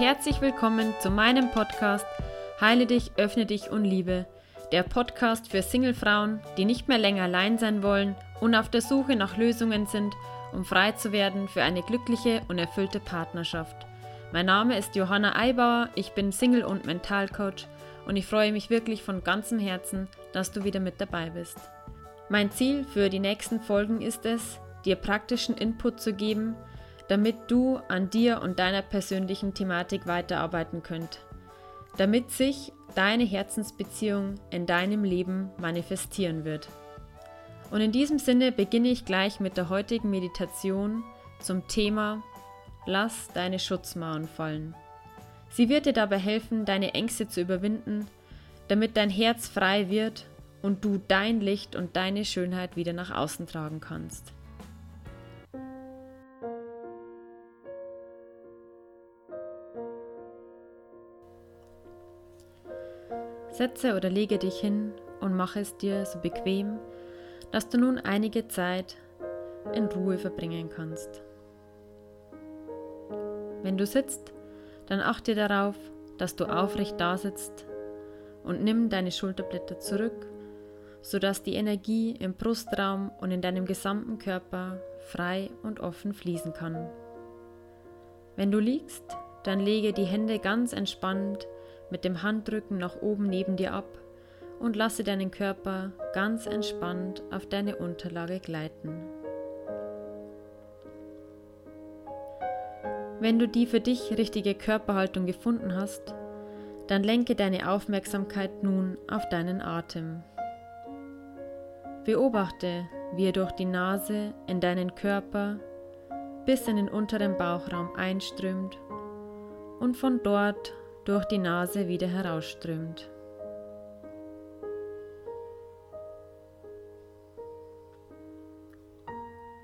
herzlich willkommen zu meinem Podcast Heile dich, öffne dich und liebe. Der Podcast für Singlefrauen, die nicht mehr länger allein sein wollen und auf der Suche nach Lösungen sind, um frei zu werden für eine glückliche und erfüllte Partnerschaft. Mein Name ist Johanna Eibauer, ich bin Single- und Mentalcoach und ich freue mich wirklich von ganzem Herzen, dass du wieder mit dabei bist. Mein Ziel für die nächsten Folgen ist es, dir praktischen Input zu geben, damit du an dir und deiner persönlichen Thematik weiterarbeiten könnt, damit sich deine Herzensbeziehung in deinem Leben manifestieren wird. Und in diesem Sinne beginne ich gleich mit der heutigen Meditation zum Thema Lass deine Schutzmauern fallen. Sie wird dir dabei helfen, deine Ängste zu überwinden, damit dein Herz frei wird und du dein Licht und deine Schönheit wieder nach außen tragen kannst. Setze oder lege dich hin und mache es dir so bequem, dass du nun einige Zeit in Ruhe verbringen kannst. Wenn du sitzt, dann achte darauf, dass du aufrecht dasitzt und nimm deine Schulterblätter zurück, sodass die Energie im Brustraum und in deinem gesamten Körper frei und offen fließen kann. Wenn du liegst, dann lege die Hände ganz entspannt mit dem Handrücken nach oben neben dir ab und lasse deinen Körper ganz entspannt auf deine Unterlage gleiten. Wenn du die für dich richtige Körperhaltung gefunden hast, dann lenke deine Aufmerksamkeit nun auf deinen Atem. Beobachte, wie er durch die Nase in deinen Körper bis in den unteren Bauchraum einströmt und von dort durch die Nase wieder herausströmt.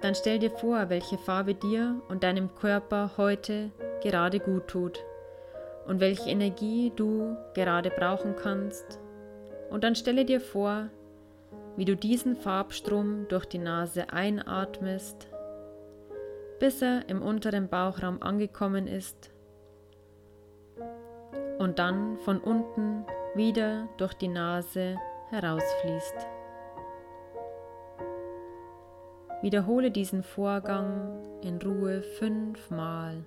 Dann stell dir vor, welche Farbe dir und deinem Körper heute gerade gut tut und welche Energie du gerade brauchen kannst. Und dann stelle dir vor, wie du diesen Farbstrom durch die Nase einatmest, bis er im unteren Bauchraum angekommen ist und dann von unten wieder durch die Nase herausfließt. Wiederhole diesen Vorgang in Ruhe fünfmal.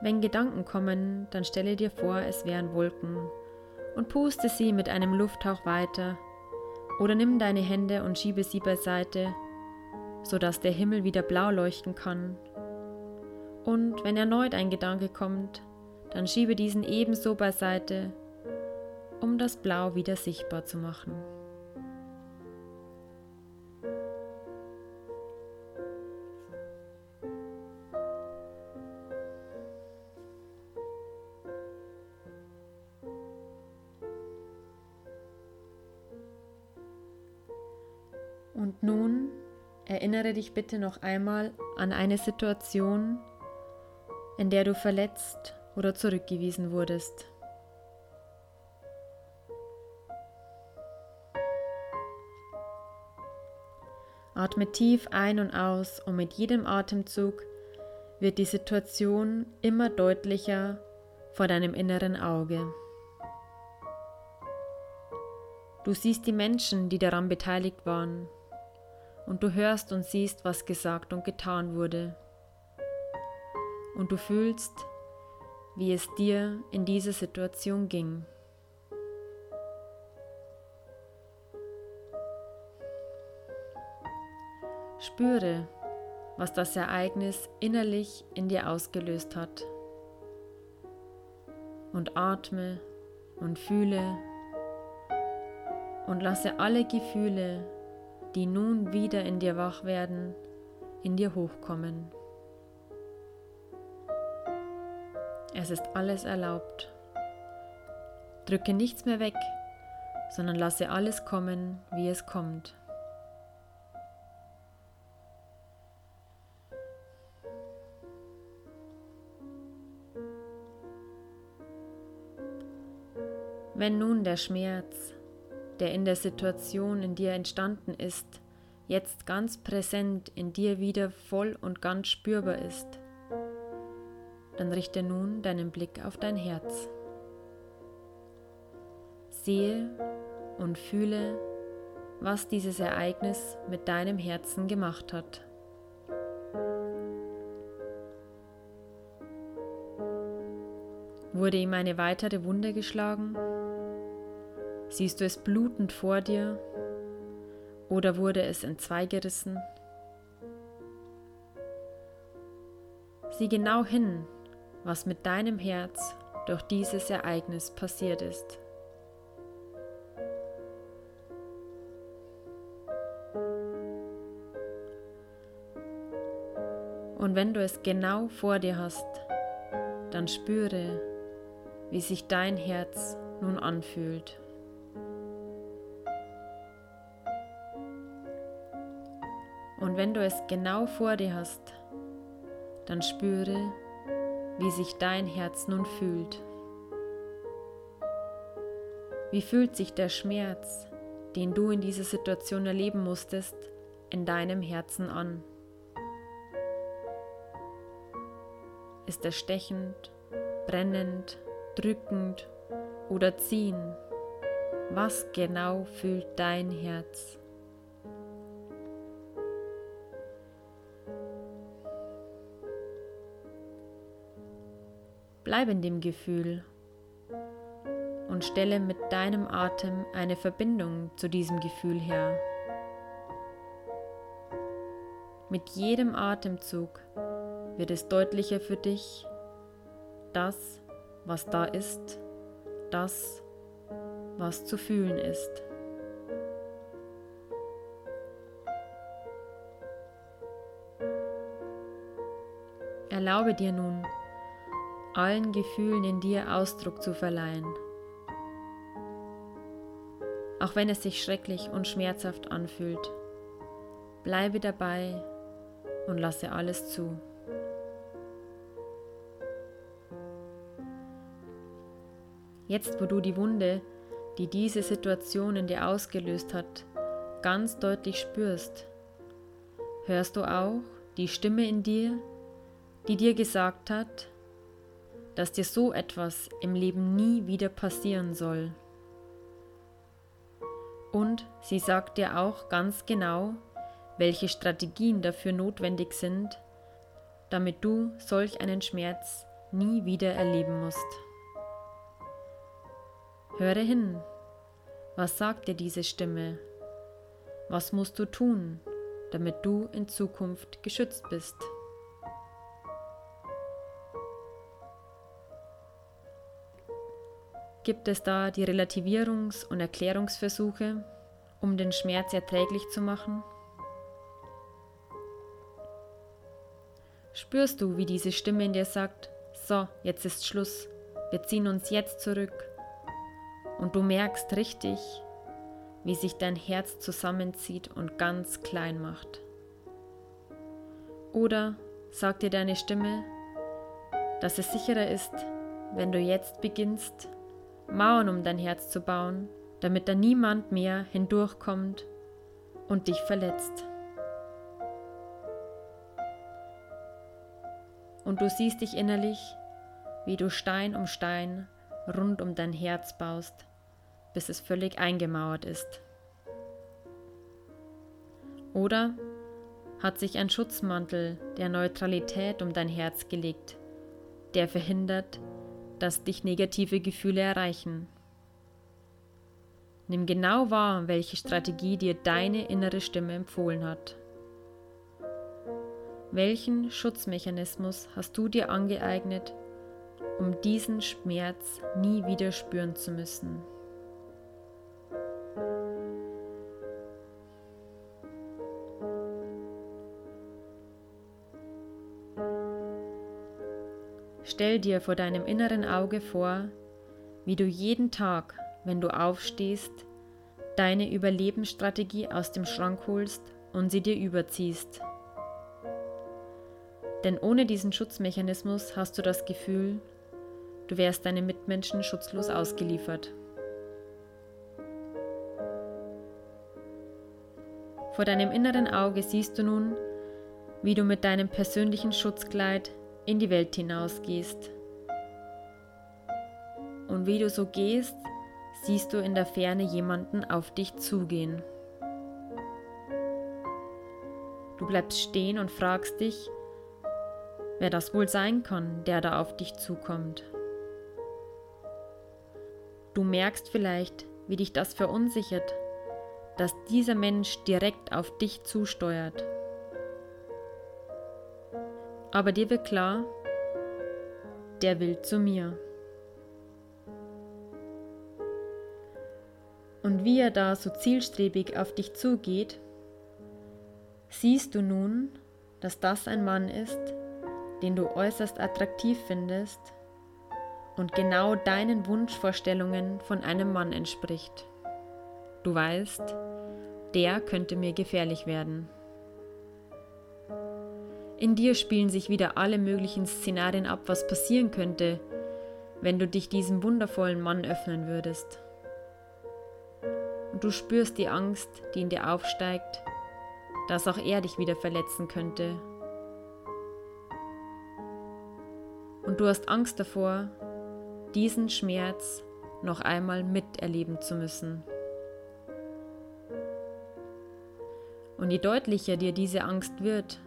Wenn Gedanken kommen, dann stelle dir vor, es wären Wolken und puste sie mit einem Lufthauch weiter oder nimm deine Hände und schiebe sie beiseite, sodass der Himmel wieder blau leuchten kann. Und wenn erneut ein Gedanke kommt, dann schiebe diesen ebenso beiseite, um das Blau wieder sichtbar zu machen. Und nun erinnere dich bitte noch einmal an eine Situation, in der du verletzt oder zurückgewiesen wurdest. Atme tief ein und aus und mit jedem Atemzug wird die Situation immer deutlicher vor deinem inneren Auge. Du siehst die Menschen, die daran beteiligt waren, und du hörst und siehst, was gesagt und getan wurde. Und du fühlst, wie es dir in dieser Situation ging. Spüre, was das Ereignis innerlich in dir ausgelöst hat. Und atme und fühle und lasse alle Gefühle, die nun wieder in dir wach werden, in dir hochkommen. Es ist alles erlaubt. Drücke nichts mehr weg, sondern lasse alles kommen, wie es kommt. Wenn nun der Schmerz der in der Situation in dir entstanden ist, jetzt ganz präsent in dir wieder voll und ganz spürbar ist, dann richte nun deinen Blick auf dein Herz. Sehe und fühle, was dieses Ereignis mit deinem Herzen gemacht hat. Wurde ihm eine weitere Wunde geschlagen? Siehst du es blutend vor dir? Oder wurde es entzweigerissen? Sieh genau hin, was mit deinem Herz durch dieses Ereignis passiert ist. Und wenn du es genau vor dir hast, dann spüre, wie sich dein Herz nun anfühlt. Und wenn du es genau vor dir hast, dann spüre, wie sich dein Herz nun fühlt. Wie fühlt sich der Schmerz, den du in dieser Situation erleben musstest, in deinem Herzen an? Ist er stechend, brennend, drückend oder ziehen? Was genau fühlt dein Herz? Bleib in dem Gefühl und stelle mit deinem Atem eine Verbindung zu diesem Gefühl her. Mit jedem Atemzug wird es deutlicher für dich, das, was da ist, das, was zu fühlen ist. Erlaube dir nun, allen Gefühlen in dir Ausdruck zu verleihen. Auch wenn es sich schrecklich und schmerzhaft anfühlt, bleibe dabei und lasse alles zu. Jetzt, wo du die Wunde, die diese Situation in dir ausgelöst hat, ganz deutlich spürst, hörst du auch die Stimme in dir, die dir gesagt hat, dass dir so etwas im Leben nie wieder passieren soll. Und sie sagt dir auch ganz genau, welche Strategien dafür notwendig sind, damit du solch einen Schmerz nie wieder erleben musst. Höre hin, was sagt dir diese Stimme? Was musst du tun, damit du in Zukunft geschützt bist? Gibt es da die Relativierungs- und Erklärungsversuche, um den Schmerz erträglich zu machen? Spürst du, wie diese Stimme in dir sagt, so, jetzt ist Schluss, wir ziehen uns jetzt zurück. Und du merkst richtig, wie sich dein Herz zusammenzieht und ganz klein macht. Oder sagt dir deine Stimme, dass es sicherer ist, wenn du jetzt beginnst, Mauern um dein Herz zu bauen, damit da niemand mehr hindurchkommt und dich verletzt. Und du siehst dich innerlich, wie du Stein um Stein rund um dein Herz baust, bis es völlig eingemauert ist. Oder hat sich ein Schutzmantel der Neutralität um dein Herz gelegt, der verhindert, dass dich negative Gefühle erreichen. Nimm genau wahr, welche Strategie dir deine innere Stimme empfohlen hat. Welchen Schutzmechanismus hast du dir angeeignet, um diesen Schmerz nie wieder spüren zu müssen? Stell dir vor deinem inneren Auge vor, wie du jeden Tag, wenn du aufstehst, deine Überlebensstrategie aus dem Schrank holst und sie dir überziehst. Denn ohne diesen Schutzmechanismus hast du das Gefühl, du wärst deinen Mitmenschen schutzlos ausgeliefert. Vor deinem inneren Auge siehst du nun, wie du mit deinem persönlichen Schutzkleid in die Welt hinausgehst. Und wie du so gehst, siehst du in der Ferne jemanden auf dich zugehen. Du bleibst stehen und fragst dich, wer das wohl sein kann, der da auf dich zukommt. Du merkst vielleicht, wie dich das verunsichert, dass dieser Mensch direkt auf dich zusteuert. Aber dir wird klar, der will zu mir. Und wie er da so zielstrebig auf dich zugeht, siehst du nun, dass das ein Mann ist, den du äußerst attraktiv findest und genau deinen Wunschvorstellungen von einem Mann entspricht. Du weißt, der könnte mir gefährlich werden. In dir spielen sich wieder alle möglichen Szenarien ab, was passieren könnte, wenn du dich diesem wundervollen Mann öffnen würdest. Und du spürst die Angst, die in dir aufsteigt, dass auch er dich wieder verletzen könnte. Und du hast Angst davor, diesen Schmerz noch einmal miterleben zu müssen. Und je deutlicher dir diese Angst wird,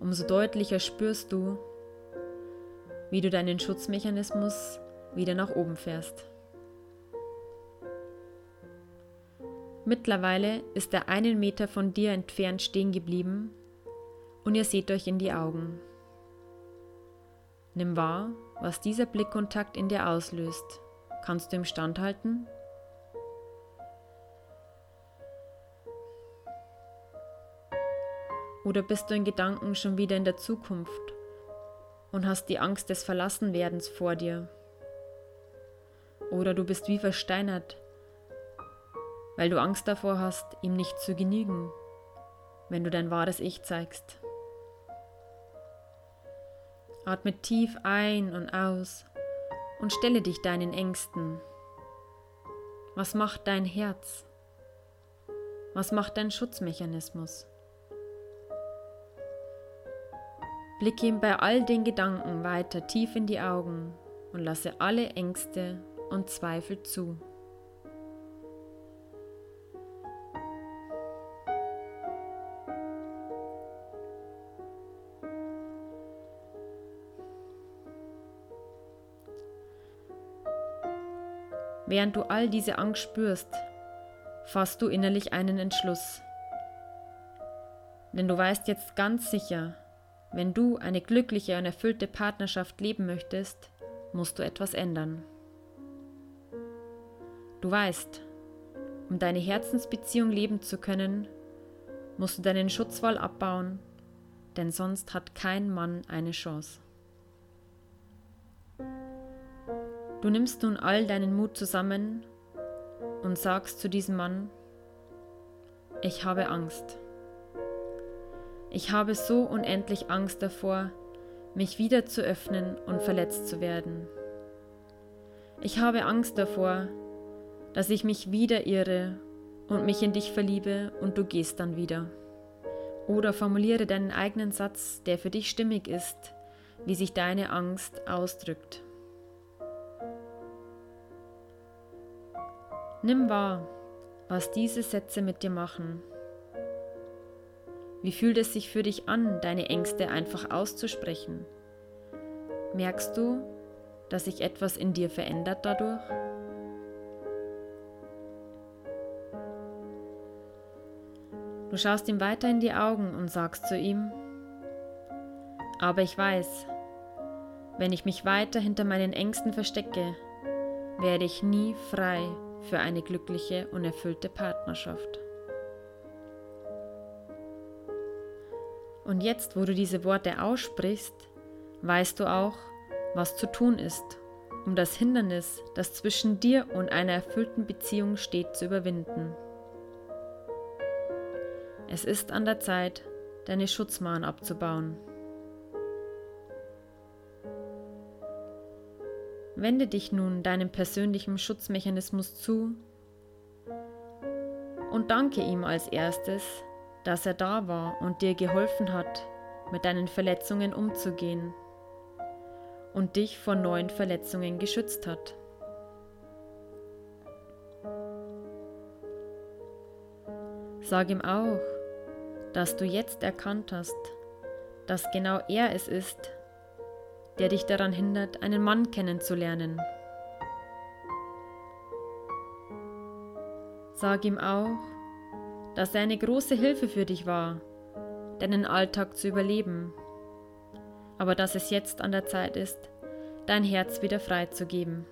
umso deutlicher spürst du, wie du deinen Schutzmechanismus wieder nach oben fährst. Mittlerweile ist er einen Meter von dir entfernt stehen geblieben und ihr seht euch in die Augen. Nimm wahr, was dieser Blickkontakt in dir auslöst. Kannst du ihm standhalten? Oder bist du in Gedanken schon wieder in der Zukunft und hast die Angst des Verlassenwerdens vor dir? Oder du bist wie versteinert, weil du Angst davor hast, ihm nicht zu genügen, wenn du dein wahres Ich zeigst. Atme tief ein und aus und stelle dich deinen Ängsten. Was macht dein Herz? Was macht dein Schutzmechanismus? Blicke ihm bei all den Gedanken weiter tief in die Augen und lasse alle Ängste und Zweifel zu. Während du all diese Angst spürst, fasst du innerlich einen Entschluss. Denn du weißt jetzt ganz sicher, wenn du eine glückliche und erfüllte Partnerschaft leben möchtest, musst du etwas ändern. Du weißt, um deine Herzensbeziehung leben zu können, musst du deinen Schutzwall abbauen, denn sonst hat kein Mann eine Chance. Du nimmst nun all deinen Mut zusammen und sagst zu diesem Mann, ich habe Angst. Ich habe so unendlich Angst davor, mich wieder zu öffnen und verletzt zu werden. Ich habe Angst davor, dass ich mich wieder irre und mich in dich verliebe und du gehst dann wieder. Oder formuliere deinen eigenen Satz, der für dich stimmig ist, wie sich deine Angst ausdrückt. Nimm wahr, was diese Sätze mit dir machen. Wie fühlt es sich für dich an, deine Ängste einfach auszusprechen? Merkst du, dass sich etwas in dir verändert dadurch? Du schaust ihm weiter in die Augen und sagst zu ihm, aber ich weiß, wenn ich mich weiter hinter meinen Ängsten verstecke, werde ich nie frei für eine glückliche und erfüllte Partnerschaft. Und jetzt, wo du diese Worte aussprichst, weißt du auch, was zu tun ist, um das Hindernis, das zwischen dir und einer erfüllten Beziehung steht, zu überwinden. Es ist an der Zeit, deine Schutzmauern abzubauen. Wende dich nun deinem persönlichen Schutzmechanismus zu und danke ihm als erstes, dass er da war und dir geholfen hat, mit deinen Verletzungen umzugehen und dich vor neuen Verletzungen geschützt hat. Sag ihm auch, dass du jetzt erkannt hast, dass genau er es ist, der dich daran hindert, einen Mann kennenzulernen. Sag ihm auch, dass er eine große Hilfe für dich war, deinen Alltag zu überleben, aber dass es jetzt an der Zeit ist, dein Herz wieder freizugeben.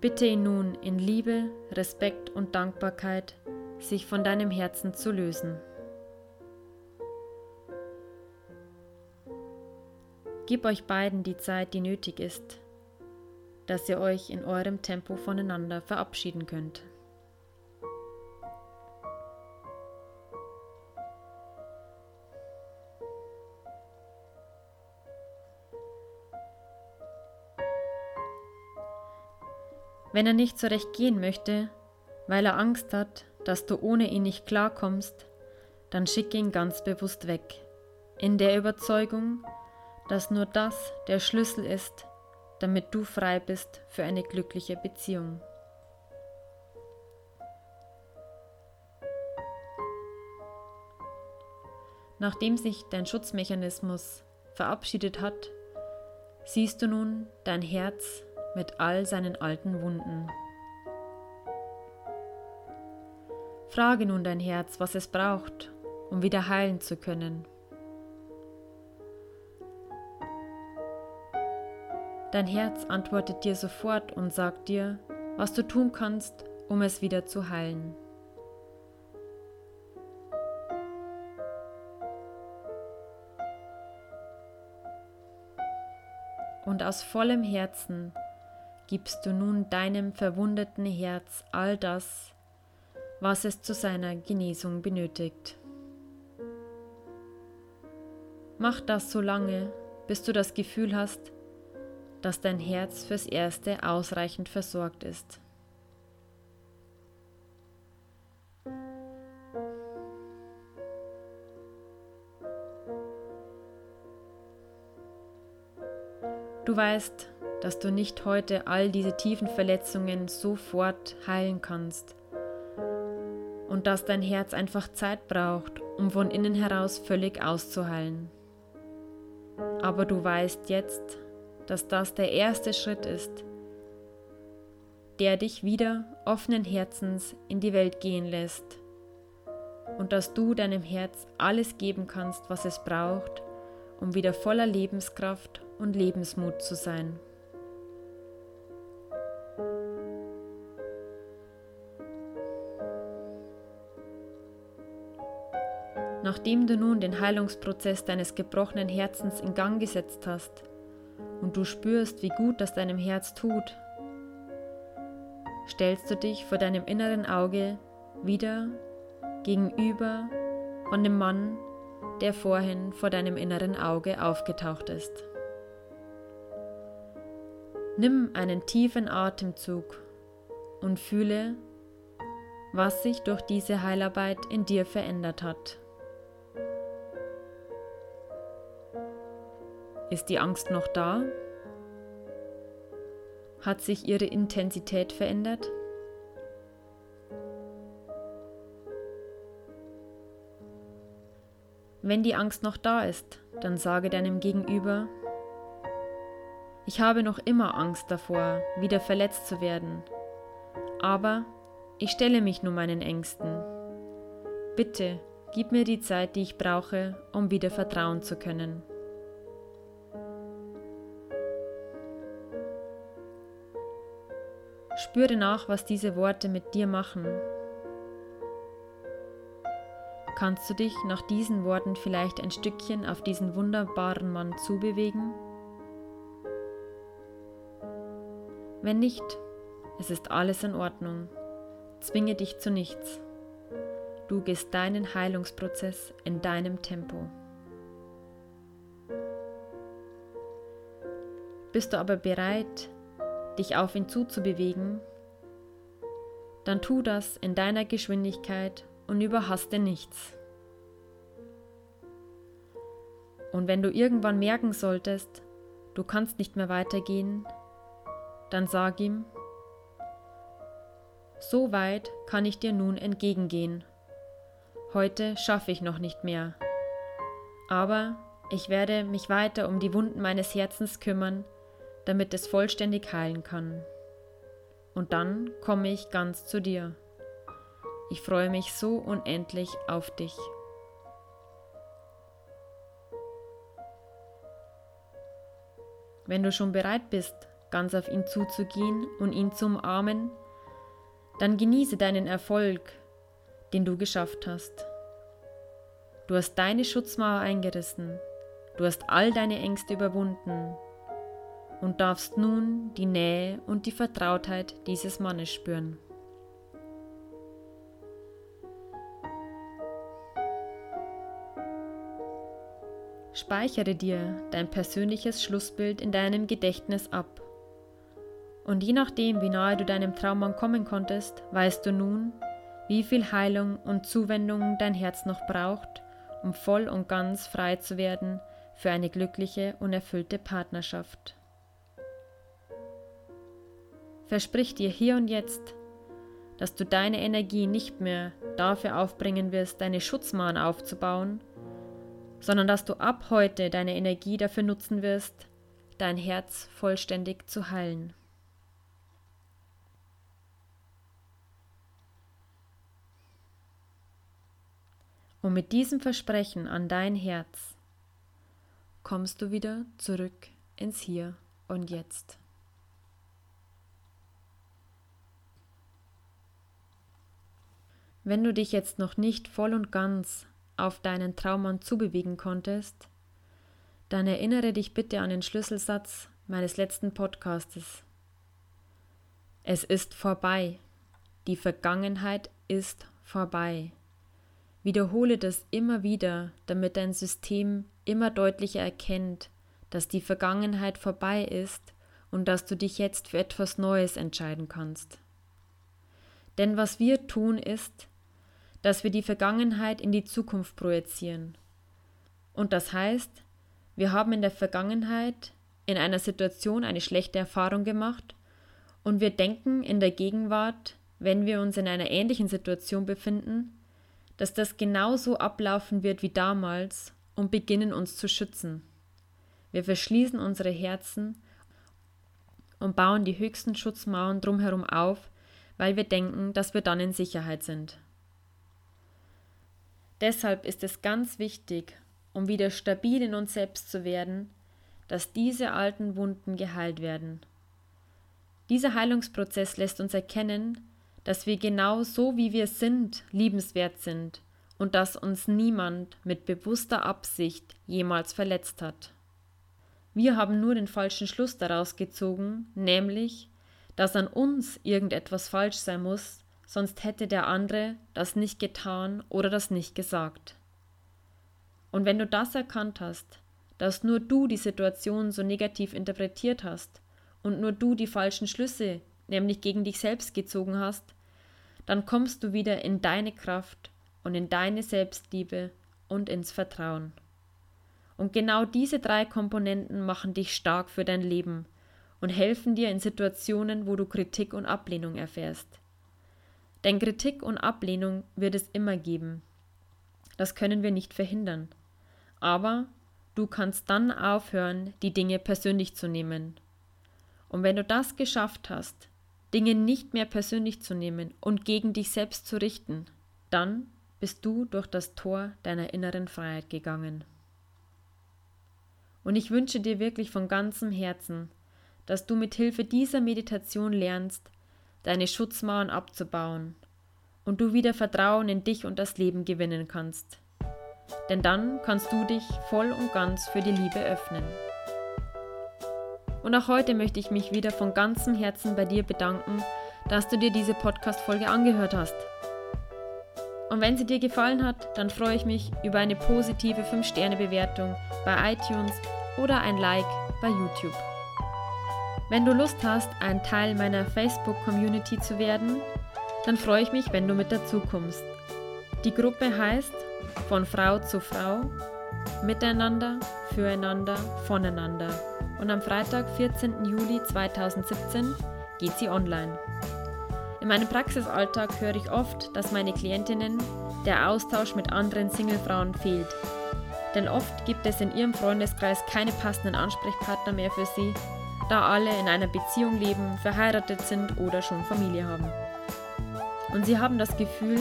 Bitte ihn nun in Liebe, Respekt und Dankbarkeit, sich von deinem Herzen zu lösen. Gib euch beiden die Zeit, die nötig ist, dass ihr euch in eurem Tempo voneinander verabschieden könnt. Wenn er nicht zurecht gehen möchte, weil er Angst hat, dass du ohne ihn nicht klarkommst, dann schicke ihn ganz bewusst weg, in der Überzeugung, dass nur das der Schlüssel ist, damit du frei bist für eine glückliche Beziehung. Nachdem sich dein Schutzmechanismus verabschiedet hat, siehst du nun dein Herz mit all seinen alten Wunden. Frage nun dein Herz, was es braucht, um wieder heilen zu können. Dein Herz antwortet dir sofort und sagt dir, was du tun kannst, um es wieder zu heilen. Und aus vollem Herzen gibst du nun deinem verwundeten Herz all das, was es zu seiner Genesung benötigt. Mach das so lange, bis du das Gefühl hast, dass dein Herz fürs Erste ausreichend versorgt ist. Du weißt, dass du nicht heute all diese tiefen Verletzungen sofort heilen kannst und dass dein Herz einfach Zeit braucht, um von innen heraus völlig auszuheilen. Aber du weißt jetzt, dass das der erste Schritt ist, der dich wieder offenen Herzens in die Welt gehen lässt und dass du deinem Herz alles geben kannst, was es braucht, um wieder voller Lebenskraft und Lebensmut zu sein. Nachdem du nun den Heilungsprozess deines gebrochenen Herzens in Gang gesetzt hast und du spürst, wie gut das deinem Herz tut, stellst du dich vor deinem inneren Auge wieder gegenüber von dem Mann, der vorhin vor deinem inneren Auge aufgetaucht ist. Nimm einen tiefen Atemzug und fühle, was sich durch diese Heilarbeit in dir verändert hat. Ist die Angst noch da? Hat sich ihre Intensität verändert? Wenn die Angst noch da ist, dann sage deinem Gegenüber, ich habe noch immer Angst davor, wieder verletzt zu werden, aber ich stelle mich nur meinen Ängsten. Bitte, gib mir die Zeit, die ich brauche, um wieder vertrauen zu können. Spüre nach, was diese Worte mit dir machen. Kannst du dich nach diesen Worten vielleicht ein Stückchen auf diesen wunderbaren Mann zubewegen? Wenn nicht, es ist alles in Ordnung. Zwinge dich zu nichts. Du gehst deinen Heilungsprozess in deinem Tempo. Bist du aber bereit, dich auf ihn zuzubewegen, dann tu das in deiner Geschwindigkeit und überhaste nichts. Und wenn du irgendwann merken solltest, du kannst nicht mehr weitergehen, dann sag ihm, so weit kann ich dir nun entgegengehen. Heute schaffe ich noch nicht mehr. Aber ich werde mich weiter um die Wunden meines Herzens kümmern, damit es vollständig heilen kann. Und dann komme ich ganz zu dir. Ich freue mich so unendlich auf dich. Wenn du schon bereit bist, ganz auf ihn zuzugehen und ihn zu umarmen, dann genieße deinen Erfolg, den du geschafft hast. Du hast deine Schutzmauer eingerissen, du hast all deine Ängste überwunden und darfst nun die Nähe und die Vertrautheit dieses Mannes spüren. Speichere dir dein persönliches Schlussbild in deinem Gedächtnis ab. Und je nachdem, wie nahe du deinem Traummann kommen konntest, weißt du nun, wie viel Heilung und Zuwendung dein Herz noch braucht, um voll und ganz frei zu werden für eine glückliche und erfüllte Partnerschaft. Versprich dir hier und jetzt, dass du deine Energie nicht mehr dafür aufbringen wirst, deine Schutzmauern aufzubauen, sondern dass du ab heute deine Energie dafür nutzen wirst, dein Herz vollständig zu heilen. Und mit diesem Versprechen an dein Herz kommst du wieder zurück ins Hier und Jetzt. Wenn du dich jetzt noch nicht voll und ganz auf deinen Traummann zubewegen konntest, dann erinnere dich bitte an den Schlüsselsatz meines letzten Podcastes. Es ist vorbei. Die Vergangenheit ist vorbei. Wiederhole das immer wieder, damit dein System immer deutlicher erkennt, dass die Vergangenheit vorbei ist und dass du dich jetzt für etwas Neues entscheiden kannst. Denn was wir tun ist, dass wir die Vergangenheit in die Zukunft projizieren. Und das heißt, wir haben in der Vergangenheit in einer Situation eine schlechte Erfahrung gemacht und wir denken in der Gegenwart, wenn wir uns in einer ähnlichen Situation befinden, dass das genauso ablaufen wird wie damals und beginnen uns zu schützen. Wir verschließen unsere Herzen und bauen die höchsten Schutzmauern drumherum auf, weil wir denken, dass wir dann in Sicherheit sind. Deshalb ist es ganz wichtig, um wieder stabil in uns selbst zu werden, dass diese alten Wunden geheilt werden. Dieser Heilungsprozess lässt uns erkennen, dass wir genau so wie wir sind liebenswert sind und dass uns niemand mit bewusster Absicht jemals verletzt hat. Wir haben nur den falschen Schluss daraus gezogen, nämlich, dass an uns irgendetwas falsch sein muss, sonst hätte der andere das nicht getan oder das nicht gesagt. Und wenn du das erkannt hast, dass nur du die Situation so negativ interpretiert hast und nur du die falschen Schlüsse, nämlich gegen dich selbst gezogen hast, dann kommst du wieder in deine Kraft und in deine Selbstliebe und ins Vertrauen. Und genau diese drei Komponenten machen dich stark für dein Leben und helfen dir in Situationen, wo du Kritik und Ablehnung erfährst. Denn Kritik und Ablehnung wird es immer geben. Das können wir nicht verhindern. Aber du kannst dann aufhören, die Dinge persönlich zu nehmen. Und wenn du das geschafft hast, Dinge nicht mehr persönlich zu nehmen und gegen dich selbst zu richten, dann bist du durch das Tor deiner inneren Freiheit gegangen. Und ich wünsche dir wirklich von ganzem Herzen, dass du mit Hilfe dieser Meditation lernst, deine Schutzmauern abzubauen und du wieder Vertrauen in dich und das Leben gewinnen kannst. Denn dann kannst du dich voll und ganz für die Liebe öffnen. Und auch heute möchte ich mich wieder von ganzem Herzen bei dir bedanken, dass du dir diese Podcast-Folge angehört hast. Und wenn sie dir gefallen hat, dann freue ich mich über eine positive 5-Sterne-Bewertung bei iTunes oder ein Like bei YouTube. Wenn du Lust hast, ein Teil meiner Facebook-Community zu werden, dann freue ich mich, wenn du mit dazu kommst. Die Gruppe heißt Von Frau zu Frau, Miteinander, Füreinander, Voneinander. Und am Freitag, 14. Juli 2017, geht sie online. In meinem Praxisalltag höre ich oft, dass meine Klientinnen der Austausch mit anderen Singlefrauen fehlt. Denn oft gibt es in ihrem Freundeskreis keine passenden Ansprechpartner mehr für sie, da alle in einer Beziehung leben, verheiratet sind oder schon Familie haben. Und sie haben das Gefühl,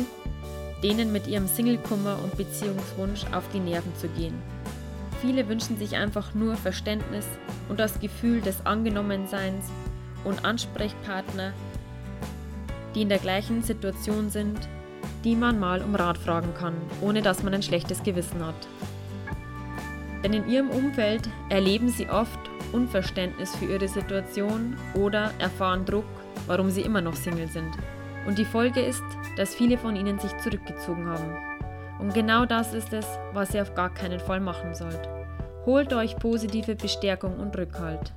denen mit ihrem Singlekummer und Beziehungswunsch auf die Nerven zu gehen. Viele wünschen sich einfach nur Verständnis und das Gefühl des Angenommenseins und Ansprechpartner, die in der gleichen Situation sind, die man mal um Rat fragen kann, ohne dass man ein schlechtes Gewissen hat. Denn in ihrem Umfeld erleben sie oft Unverständnis für ihre Situation oder erfahren Druck, warum sie immer noch Single sind. Und die Folge ist, dass viele von ihnen sich zurückgezogen haben. Und genau das ist es, was ihr auf gar keinen Fall machen sollt. Holt euch positive Bestärkung und Rückhalt.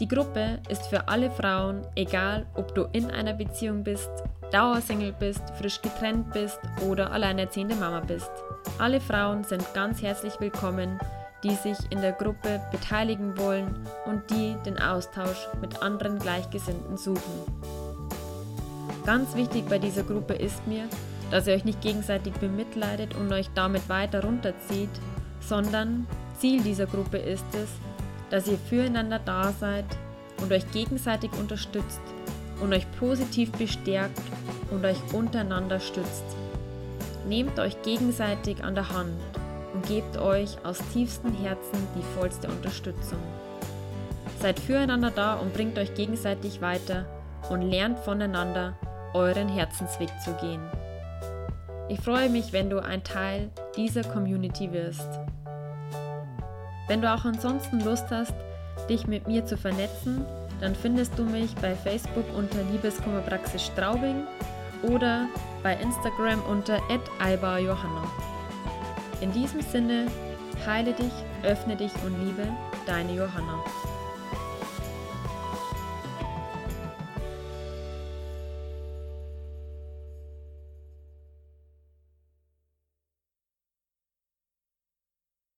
Die Gruppe ist für alle Frauen, egal ob du in einer Beziehung bist, Dauersingle bist, frisch getrennt bist oder alleinerziehende Mama bist. Alle Frauen sind ganz herzlich willkommen, die sich in der Gruppe beteiligen wollen und die den Austausch mit anderen Gleichgesinnten suchen. Ganz wichtig bei dieser Gruppe ist mir, dass ihr euch nicht gegenseitig bemitleidet und euch damit weiter runterzieht, sondern Ziel dieser Gruppe ist es, dass ihr füreinander da seid und euch gegenseitig unterstützt und euch positiv bestärkt und euch untereinander stützt. Nehmt euch gegenseitig an der Hand und gebt euch aus tiefstem Herzen die vollste Unterstützung. Seid füreinander da und bringt euch gegenseitig weiter und lernt voneinander euren Herzensweg zu gehen. Ich freue mich, wenn du ein Teil dieser Community wirst. Wenn du auch ansonsten Lust hast, dich mit mir zu vernetzen, dann findest du mich bei Facebook unter Liebeskummerpraxis Straubing oder bei Instagram unter @ibarjohanna. In diesem Sinne, heile dich, öffne dich und liebe deine Johanna.